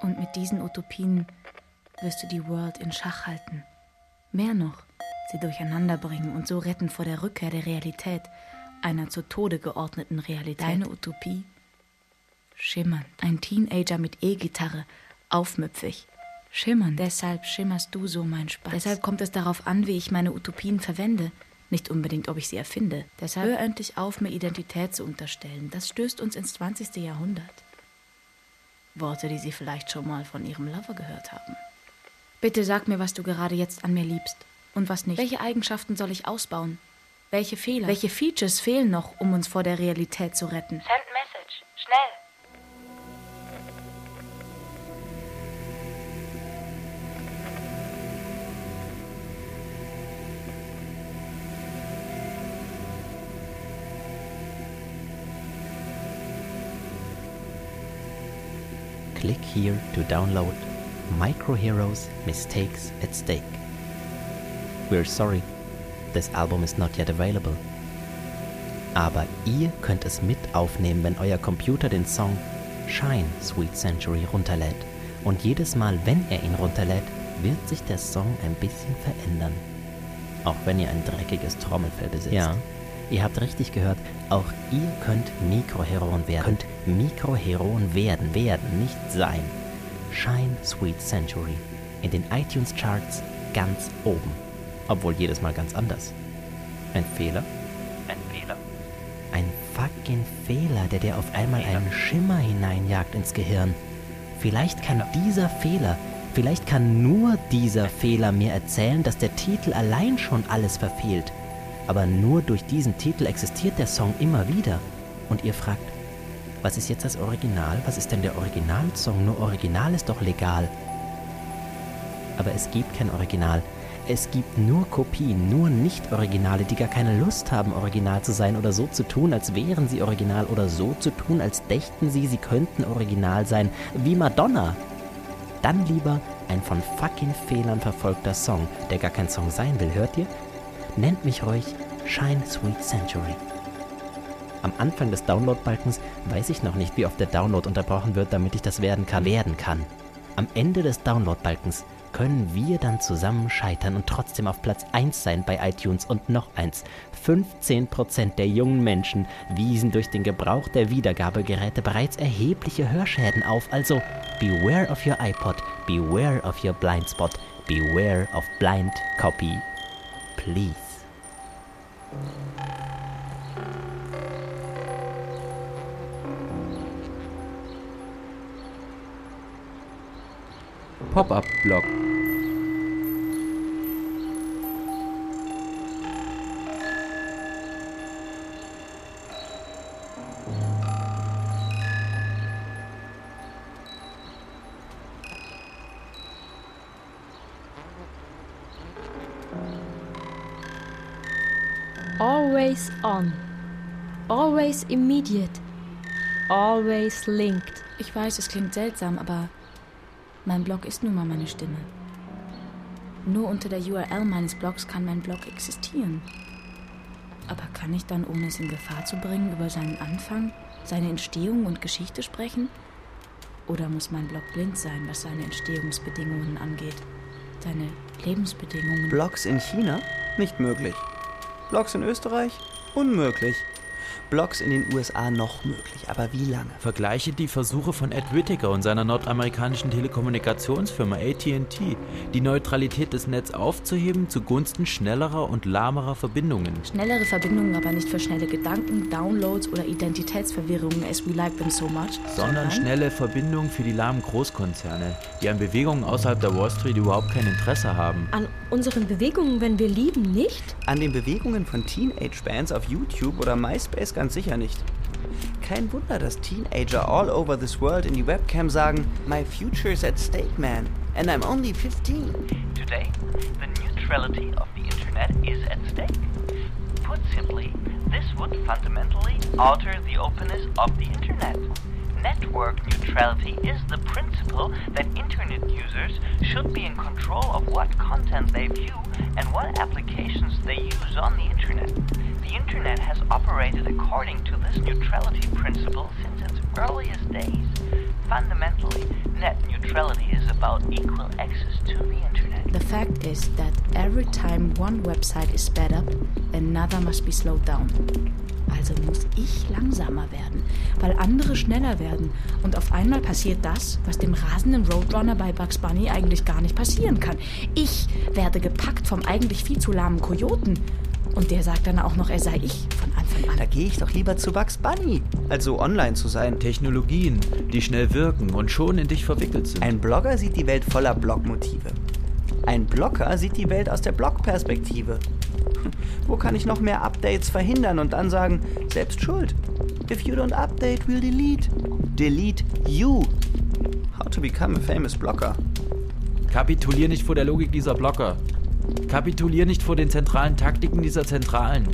Und mit diesen Utopien wirst du die World in Schach halten. Mehr noch, sie durcheinander bringen und so retten vor der Rückkehr der Realität, einer zu Tode geordneten Realität. Deine Utopie? Schimmernd. Ein Teenager mit E-Gitarre, aufmüpfig. Schimmernd. Deshalb schimmerst du so, mein Spaß. Deshalb kommt es darauf an, wie ich meine Utopien verwende. Nicht unbedingt, ob ich sie erfinde. Deshalb hör endlich auf, mir Identität zu unterstellen. Das stößt uns ins 20. Jahrhundert. Worte, die Sie vielleicht schon mal von Ihrem Lover gehört haben. Bitte sag mir, was du gerade jetzt an mir liebst und was nicht. Welche Eigenschaften soll ich ausbauen? Welche Fehler? Welche Features fehlen noch, um uns vor der Realität zu retten? Send Message. Schnell. Here to download Micro Heroes Mistakes at Stake. We're sorry, this album is not yet available. Aber ihr könnt es mit aufnehmen, wenn euer Computer den Song Shine Sweet Century runterlädt. Und jedes Mal, wenn er ihn runterlädt, wird sich der Song ein bisschen verändern. Auch wenn ihr ein dreckiges Trommelfell besitzt. Ja, ihr habt richtig gehört, auch ihr könnt Mikroheroen werden. Könnt Mikroheroen werden, werden, nicht sein. Shine Sweet Century. In den iTunes Charts ganz oben. Obwohl jedes Mal ganz anders. Ein Fehler? Ein Fehler. Ein fucking Fehler, der dir auf einmal einen Schimmer hineinjagt ins Gehirn. Vielleicht kann dieser Fehler, vielleicht kann nur dieser Fehler mir erzählen, dass der Titel allein schon alles verfehlt. Aber nur durch diesen Titel existiert der Song immer wieder. Und ihr fragt, was ist jetzt das Original? Was ist denn der Originalsong? Nur Original ist doch legal. Aber es gibt kein Original. Es gibt nur Kopien, nur Nicht-Originale, die gar keine Lust haben, original zu sein oder so zu tun, als wären sie original oder so zu tun, als dächten sie, sie könnten original sein, wie Madonna. Dann lieber ein von fucking Fehlern verfolgter Song, der gar kein Song sein will, hört ihr? Nennt mich ruhig Shine Sweet Century. Am Anfang des Download-Balkens weiß ich noch nicht, wie oft der Download unterbrochen wird, damit ich das werden kann. Werden kann. Am Ende des Download-Balkens können wir dann zusammen scheitern und trotzdem auf Platz 1 sein bei iTunes und noch eins. 15% der jungen Menschen wiesen durch den Gebrauch der Wiedergabegeräte bereits erhebliche Hörschäden auf. Also beware of your iPod, beware of your blind spot, beware of blind copy. Please. Pop-up-Blog. Always on. Always immediate. Always linked. Ich weiß, es klingt seltsam, aber mein Blog ist nun mal meine Stimme. Nur unter der URL meines Blogs kann mein Blog existieren. Aber kann ich dann, ohne es in Gefahr zu bringen, über seinen Anfang, seine Entstehung und Geschichte sprechen? Oder muss mein Blog blind sein, was seine Entstehungsbedingungen angeht? Seine Lebensbedingungen? Blogs in China? Nicht möglich. Blogs in Österreich? Unmöglich. Blogs in den USA noch möglich, aber wie lange? Vergleiche die Versuche von Ed Whittaker und seiner nordamerikanischen Telekommunikationsfirma AT&T, die Neutralität des Netzes aufzuheben zugunsten schnellerer und lahmerer Verbindungen. Schnellere Verbindungen, aber nicht für schnelle Gedanken, Downloads oder Identitätsverwirrungen, as we like them so much. Sondern schnelle Verbindungen für die lahmen Großkonzerne, die an Bewegungen außerhalb der Wall Street überhaupt kein Interesse haben. An unseren Bewegungen, wenn wir lieben, nicht? An den Bewegungen von Teenage-Bands auf YouTube oder MySpace ganz sicher nicht. Kein Wunder, dass Teenager all over this world in die Webcam sagen, My future's at stake, man, and I'm only 15. Today, the neutrality of the internet is at stake. Put simply, this would fundamentally alter the openness of the internet. Network neutrality is the principle that internet users should be in control of what content they view and what applications they use on the internet. The internet has operated according to this neutrality principle since its earliest days. Fundamentally, net neutrality is about equal access to the internet. The fact is that every time one website is sped up, another must be slowed down. Also muss ich langsamer werden, weil andere schneller werden. Und auf einmal passiert das, was dem rasenden Roadrunner bei Bugs Bunny eigentlich gar nicht passieren kann. Ich werde gepackt vom eigentlich viel zu lahmen Kojoten. Und der sagt dann auch noch, er sei ich von Anfang an. Da gehe ich doch lieber zu Bugs Bunny, als so online zu sein. Technologien, die schnell wirken und schon in dich verwickelt sind. Ein Blogger sieht die Welt voller Blogmotive. Ein Blocker sieht die Welt aus der Blogperspektive. Wo kann ich noch mehr Updates verhindern und dann sagen, selbst schuld? If you don't update, we'll delete. Delete you. How to become a famous blogger. Kapitulier nicht vor der Logik dieser Blocker. Kapitulier nicht vor den zentralen Taktiken dieser Zentralen.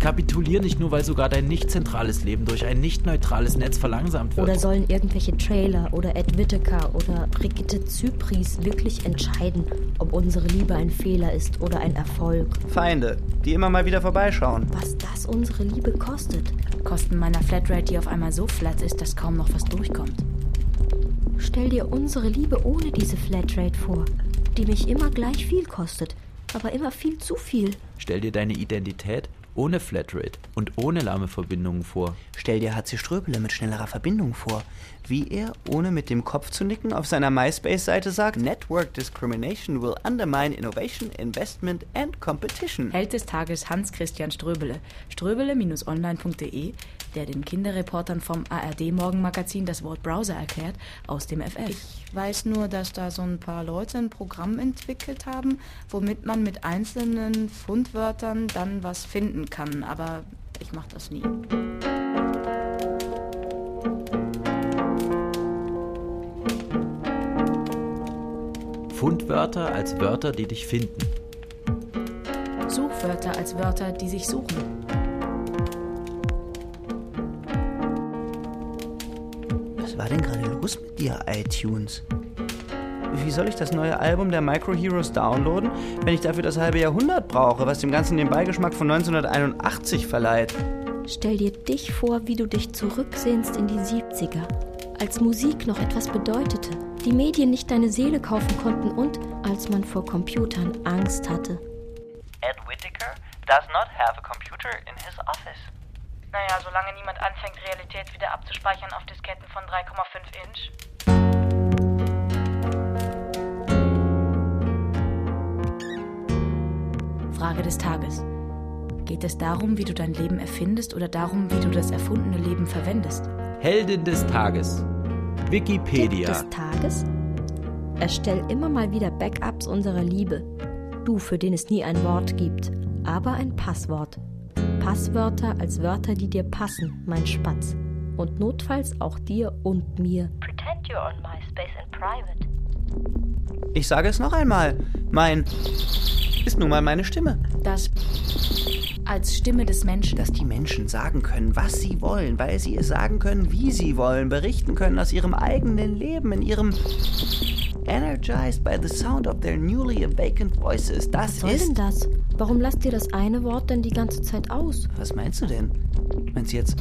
Kapitulier nicht nur, weil sogar dein nicht zentrales Leben durch ein nicht neutrales Netz verlangsamt wird. Oder sollen irgendwelche Trailer oder Ed Whittaker oder Brigitte Zypris wirklich entscheiden, ob unsere Liebe ein Fehler ist oder ein Erfolg? Feinde, die immer mal wieder vorbeischauen. Was das unsere Liebe kostet? Kosten meiner Flatrate, die auf einmal so flat ist, dass kaum noch was durchkommt. Stell dir unsere Liebe ohne diese Flatrate vor, die mich immer gleich viel kostet, aber immer viel zu viel. Stell dir deine Identität ohne Flatrate und ohne lahme Verbindungen vor. Stell dir HC Ströbele mit schnellerer Verbindung vor, wie er, ohne mit dem Kopf zu nicken, auf seiner MySpace-Seite sagt, Network Discrimination will undermine innovation, investment and competition. Held des Tages Hans-Christian Ströbele. Ströbele-online.de, der den Kinderreportern vom ARD-Morgenmagazin das Wort Browser erklärt, aus dem FF. Ich weiß nur, dass da so ein paar Leute ein Programm entwickelt haben, womit man mit einzelnen Fundwörtern dann was finden kann, aber ich mache das nie. Fundwörter als Wörter, die dich finden. Suchwörter als Wörter, die sich suchen. Was war denn gerade los mit dir, iTunes? Wie soll ich das neue Album der Micro Heroes downloaden, wenn ich dafür das halbe Jahrhundert brauche, was dem Ganzen den Beigeschmack von 1981 verleiht? Stell dir dich vor, wie du dich zurücksehnst in die 70er, als Musik noch etwas bedeutete, die Medien nicht deine Seele kaufen konnten und als man vor Computern Angst hatte. Ed Whittaker does not have a computer in his office. Naja, solange niemand anfängt, Realität wieder abzuspeichern auf Disketten von 3,5 Inch. Frage des Tages. Geht es darum, wie du dein Leben erfindest oder darum, wie du das erfundene Leben verwendest? Heldin des Tages. Wikipedia. Des Tages? Erstell immer mal wieder Backups unserer Liebe. Du, für den es nie ein Wort gibt, aber ein Passwort. Passwörter als Wörter, die dir passen, mein Spatz. Und notfalls auch dir und mir. Pretend you're on MySpace in private. Ich sage es noch einmal. Mein ist nun mal meine Stimme. Das als Stimme des Menschen. Dass die Menschen sagen können, was sie wollen, weil sie es sagen können, wie sie wollen, berichten können aus ihrem eigenen Leben, in ihrem energized by the sound of their newly awakened voices. Das Was soll ist. denn das? Warum lasst ihr das eine Wort denn die ganze Zeit aus? Was meinst du denn? Meinst du jetzt.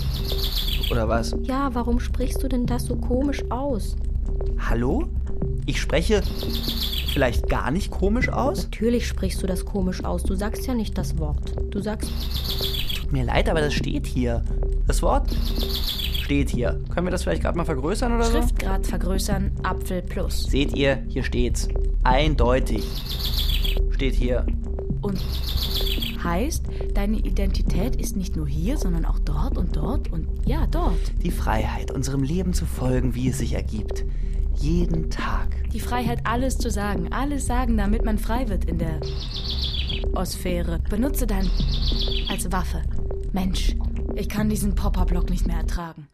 Oder was? Ja, warum sprichst du denn das so komisch aus? Hallo? Ich spreche vielleicht gar nicht komisch aus? Natürlich sprichst du das komisch aus. Du sagst ja nicht das Wort. Du sagst, Tut mir leid, aber das steht hier. Das Wort steht hier. Können wir das vielleicht gerade mal vergrößern oder so? Schriftgrad vergrößern, Apfel plus. Seht ihr, hier steht's. Eindeutig. Steht hier. Und heißt, deine Identität ist nicht nur hier, sondern auch dort und dort und ja, dort. Die Freiheit, unserem Leben zu folgen, wie es sich ergibt. Jeden Tag. Die Freiheit, alles zu sagen, alles sagen, damit man frei wird in der Osphäre. Benutze dein als Waffe. Mensch, ich kann diesen Pop-Up-Block nicht mehr ertragen.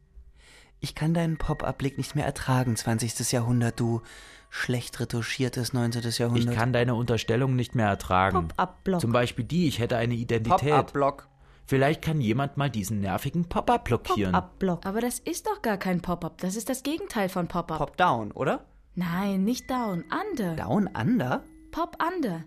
Ich kann deinen Pop-Up-Blick nicht mehr ertragen, 20. Jahrhundert, du schlecht retuschiertes 19. Ich Jahrhundert. kann deine Unterstellung nicht mehr ertragen. Pop-up-Block. Zum Beispiel die, ich hätte eine Identität. Pop-Up-Block. Vielleicht kann jemand mal diesen nervigen Pop-up blockieren. Pop-up-Block. Aber das ist doch gar kein Pop-Up. Das ist das Gegenteil von Pop-Up. Pop-Down, oder? Nein, nicht Down. Under. Down Under? Pop-Under.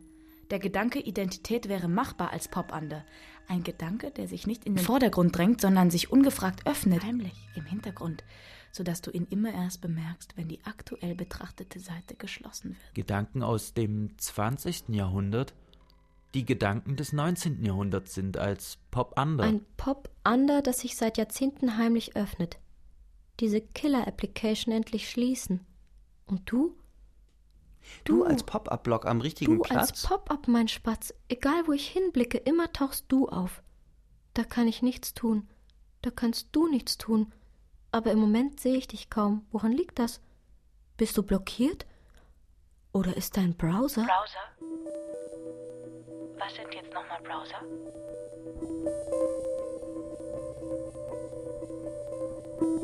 Der Gedanke, Identität wäre machbar als Pop-Under. Ein Gedanke, der sich nicht in den Vordergrund drängt, sondern sich ungefragt öffnet, heimlich im Hintergrund, sodass du ihn immer erst bemerkst, wenn die aktuell betrachtete Seite geschlossen wird. Gedanken aus dem 20. Jahrhundert, die Gedanken des 19. Jahrhunderts sind als Pop-Under. Ein Pop-Under, das sich seit Jahrzehnten heimlich öffnet. Diese Killer-Application endlich schließen. Und du? Du als Pop-Up-Block am richtigen Du Platz? als Pop-up, mein Spatz. Egal wo ich hinblicke, immer tauchst du auf. Da kann ich nichts tun. Da kannst du nichts tun. Aber im Moment sehe ich dich kaum. Woran liegt das? Bist du blockiert? Oder ist dein Browser? Browser? Was sind jetzt nochmal Browser?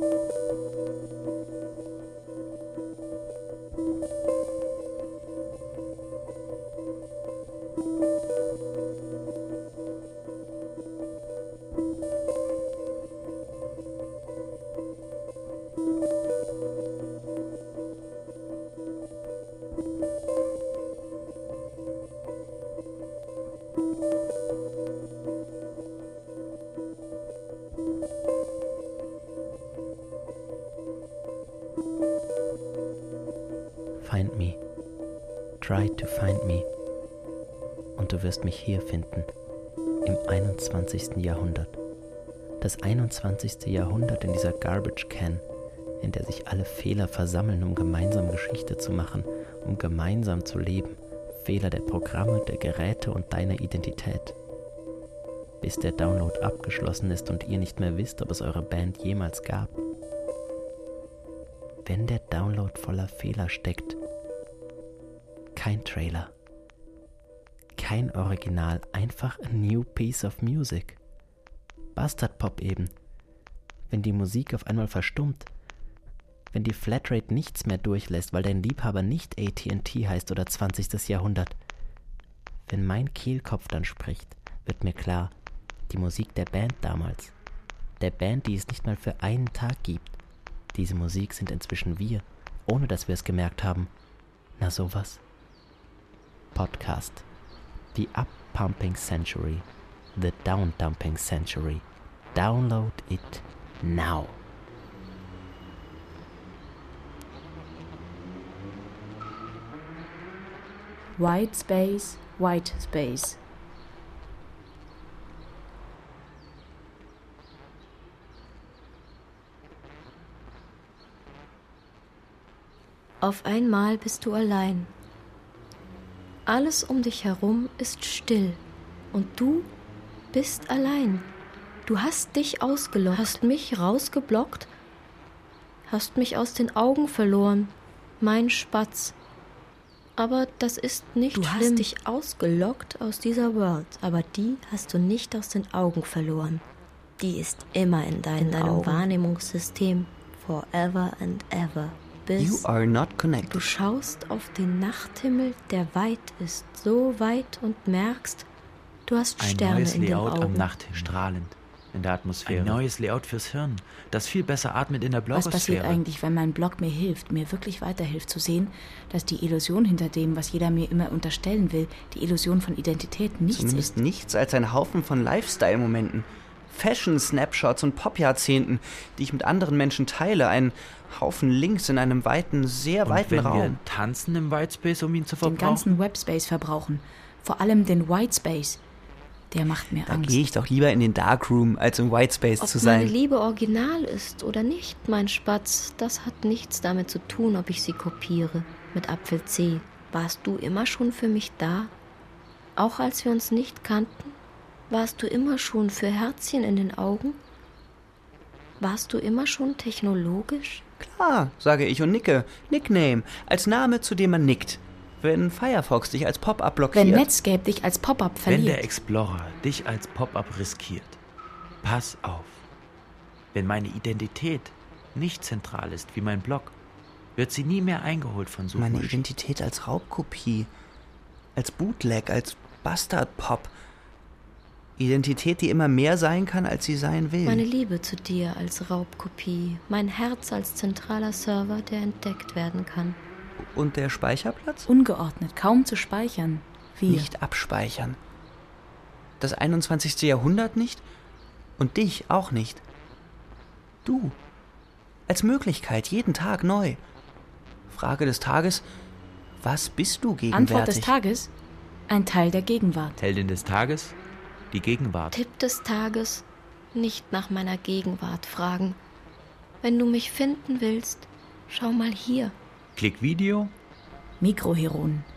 me. Du wirst mich hier finden, im 21. Jahrhundert. Das 21. Jahrhundert in dieser Garbage Can, in der sich alle Fehler versammeln, um gemeinsam Geschichte zu machen, um gemeinsam zu leben. Fehler der Programme, der Geräte und deiner Identität. Bis der Download abgeschlossen ist und ihr nicht mehr wisst, ob es eure Band jemals gab. Wenn der Download voller Fehler steckt, kein Trailer, kein Original, einfach a new piece of music. Bastard Pop eben. Wenn die Musik auf einmal verstummt, wenn die Flatrate nichts mehr durchlässt, weil dein Liebhaber nicht ATT heißt oder 20. Jahrhundert. Wenn mein Kehlkopf dann spricht, wird mir klar, die Musik der Band damals, der Band, die es nicht mal für einen Tag gibt, diese Musik sind inzwischen wir, ohne dass wir es gemerkt haben. Na sowas. Podcast. The Up-Pumping Century. The Down-Dumping Century. Download it now. White Space, White Space. Auf einmal bist du allein. Alles um dich herum ist still und du bist allein. Du hast dich ausgelockt, hast mich rausgeblockt, hast mich aus den Augen verloren, mein Spatz. Aber das ist nicht du schlimm. Du hast dich ausgelockt aus dieser World, aber die hast du nicht aus den Augen verloren. Die ist immer in, dein, in deinem Augen. Wahrnehmungssystem, forever and ever. Bis You are not connected. Du schaust auf den Nachthimmel, der weit ist, so weit und merkst, du hast Ein Sterne neues in den Layout Augen. am Nachthimmel. Strahlend in der Atmosphäre. Ein neues Layout fürs Hirn, das viel besser atmet in der Was passiert Blogosphäre. eigentlich, wenn mein Blog mir hilft, mir wirklich weiterhilft zu sehen, dass die Illusion hinter dem, was jeder mir immer unterstellen will, die Illusion von Identität nichts Zumindest ist? nichts als ein Haufen von Lifestyle-Momenten. Fashion-Snapshots und Pop-Jahrzehnten, die ich mit anderen Menschen teile. Ein Haufen Links in einem weiten, sehr Und weiten wenn wir Raum. tanzen im Whitespace, um ihn zu Den verbrauchen? ganzen Webspace verbrauchen. Vor allem den Whitespace. Der macht mir Da Angst. gehe ich doch lieber in den Darkroom, als im Whitespace Ob zu meine sein. Liebe original ist oder nicht, mein Spatz, das hat nichts damit zu tun, ob ich sie kopiere. Mit Apfel C. Warst du immer schon für mich da? Auch als wir uns nicht kannten? Warst du immer schon für Herzchen in den Augen? Warst du immer schon technologisch? Klar, sage ich und nicke. Nickname, als Name, zu dem man nickt. Wenn Firefox dich als Pop-up blockiert. Wenn Netscape dich als Pop-up Wenn der verliert. Explorer dich als Pop-up riskiert, pass auf. Wenn meine Identität nicht zentral ist wie mein Blog, wird sie nie mehr eingeholt von Meine Suchmaschinen. Identität als Raubkopie. Als Bootleg, als Bastard-Pop. Identität, die immer mehr sein kann, als sie sein will. Meine Liebe zu dir als Raubkopie, mein Herz als zentraler Server, der entdeckt werden kann. Und der Speicherplatz? Ungeordnet, kaum zu speichern. Wir. Nicht abspeichern. Das 21. Jahrhundert nicht und dich auch nicht. Du. Als Möglichkeit, jeden Tag neu. Frage des Tages, was bist du gegenwärtig? Antwort des Tages? Ein Teil der Gegenwart. Heldin des Tages, die Gegenwart. Tipp des Tages, nicht nach meiner Gegenwart fragen. Wenn du mich finden willst, schau mal hier. Klick Video, Mikroheronen. Mikroheron.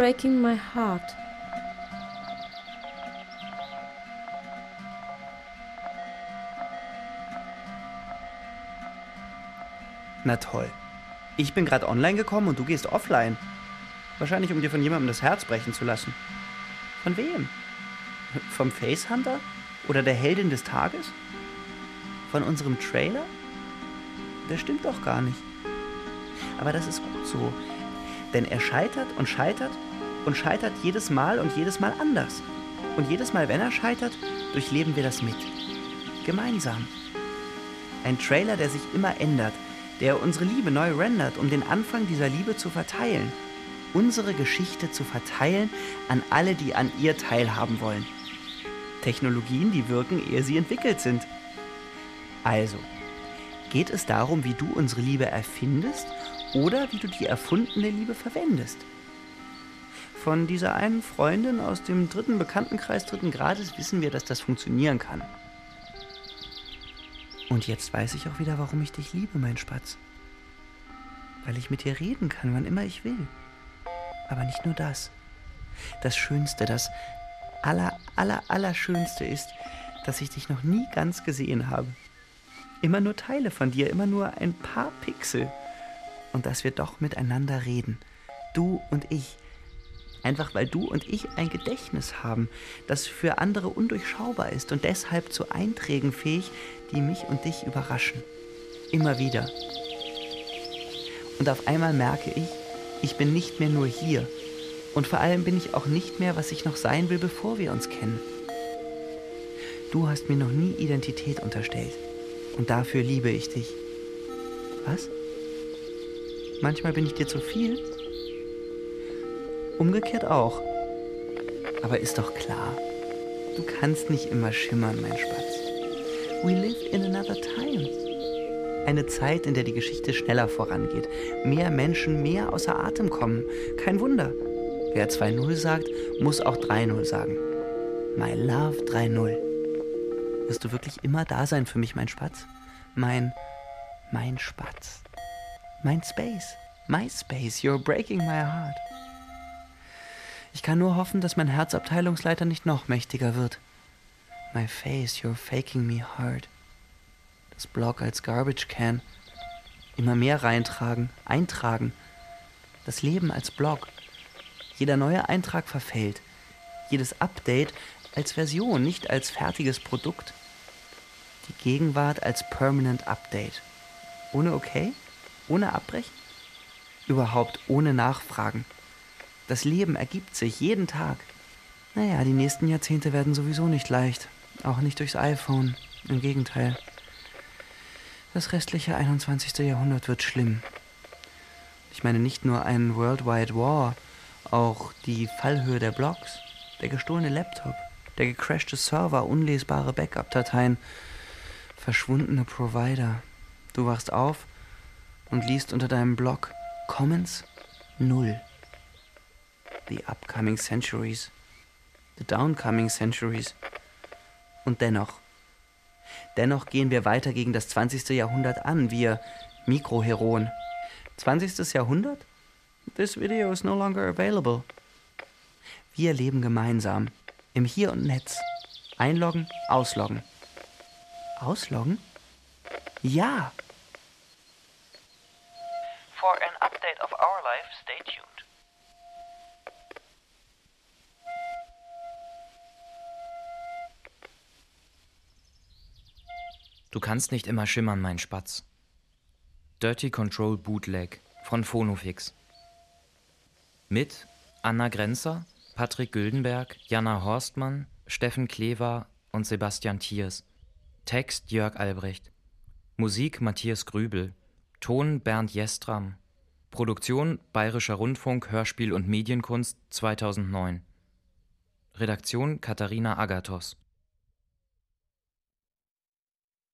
Breaking my heart. Na toll. Ich bin gerade online gekommen und du gehst offline. Wahrscheinlich, um dir von jemandem das Herz brechen zu lassen. Von wem? Vom Facehunter? Oder der Heldin des Tages? Von unserem Trailer? Der stimmt doch gar nicht. Aber das ist gut so. Denn er scheitert und scheitert und scheitert jedes Mal und jedes Mal anders. Und jedes Mal, wenn er scheitert, durchleben wir das mit. Gemeinsam. Ein Trailer, der sich immer ändert, der unsere Liebe neu rendert, um den Anfang dieser Liebe zu verteilen. Unsere Geschichte zu verteilen an alle, die an ihr teilhaben wollen. Technologien, die wirken, ehe sie entwickelt sind. Also, geht es darum, wie du unsere Liebe erfindest oder wie du die erfundene Liebe verwendest? Von dieser einen Freundin aus dem dritten Bekanntenkreis dritten Grades wissen wir, dass das funktionieren kann. Und jetzt weiß ich auch wieder, warum ich dich liebe, mein Spatz. Weil ich mit dir reden kann, wann immer ich will. Aber nicht nur das. Das Schönste, das aller, aller, allerschönste ist, dass ich dich noch nie ganz gesehen habe. Immer nur Teile von dir, immer nur ein paar Pixel. Und dass wir doch miteinander reden. Du und ich Einfach weil du und ich ein Gedächtnis haben, das für andere undurchschaubar ist und deshalb zu Einträgen fähig, die mich und dich überraschen. Immer wieder. Und auf einmal merke ich, ich bin nicht mehr nur hier. Und vor allem bin ich auch nicht mehr, was ich noch sein will, bevor wir uns kennen. Du hast mir noch nie Identität unterstellt. Und dafür liebe ich dich. Was? Manchmal bin ich dir zu viel? Umgekehrt auch. Aber ist doch klar, du kannst nicht immer schimmern, mein Spatz. We live in another time. Eine Zeit, in der die Geschichte schneller vorangeht, mehr Menschen mehr außer Atem kommen. Kein Wunder. Wer 2-0 sagt, muss auch 3-0 sagen. My love 3-0. Wirst du wirklich immer da sein für mich, mein Spatz? Mein, mein Spatz. Mein Space. My space. You're breaking my heart. Ich kann nur hoffen, dass mein Herzabteilungsleiter nicht noch mächtiger wird. My face, you're faking me hard. Das Blog als Garbage Can. Immer mehr reintragen, eintragen. Das Leben als Blog. Jeder neue Eintrag verfällt. Jedes Update als Version, nicht als fertiges Produkt. Die Gegenwart als Permanent Update. Ohne Okay? Ohne Abbrechen? Überhaupt ohne Nachfragen. Das Leben ergibt sich jeden Tag. Naja, die nächsten Jahrzehnte werden sowieso nicht leicht. Auch nicht durchs iPhone. Im Gegenteil. Das restliche 21. Jahrhundert wird schlimm. Ich meine nicht nur ein Worldwide War, auch die Fallhöhe der Blogs, der gestohlene Laptop, der gecrashte Server, unlesbare Backup-Dateien, verschwundene Provider. Du wachst auf und liest unter deinem Blog Comments null the upcoming centuries, the downcoming centuries. Und dennoch, dennoch gehen wir weiter gegen das 20. Jahrhundert an, wir Mikroheroen. 20. Jahrhundert? This video is no longer available. Wir leben gemeinsam, im Hier und Netz. Einloggen, ausloggen. Ausloggen? Ja. For an update of our life, stay tuned. Du kannst nicht immer schimmern, mein Spatz. Dirty Control Bootleg von Phonofix. Mit Anna Grenzer, Patrick Güldenberg, Jana Horstmann, Steffen Klever und Sebastian Thiers. Text Jörg Albrecht. Musik Matthias Grübel. Ton Bernd Jestram. Produktion Bayerischer Rundfunk Hörspiel und Medienkunst 2009. Redaktion Katharina Agathos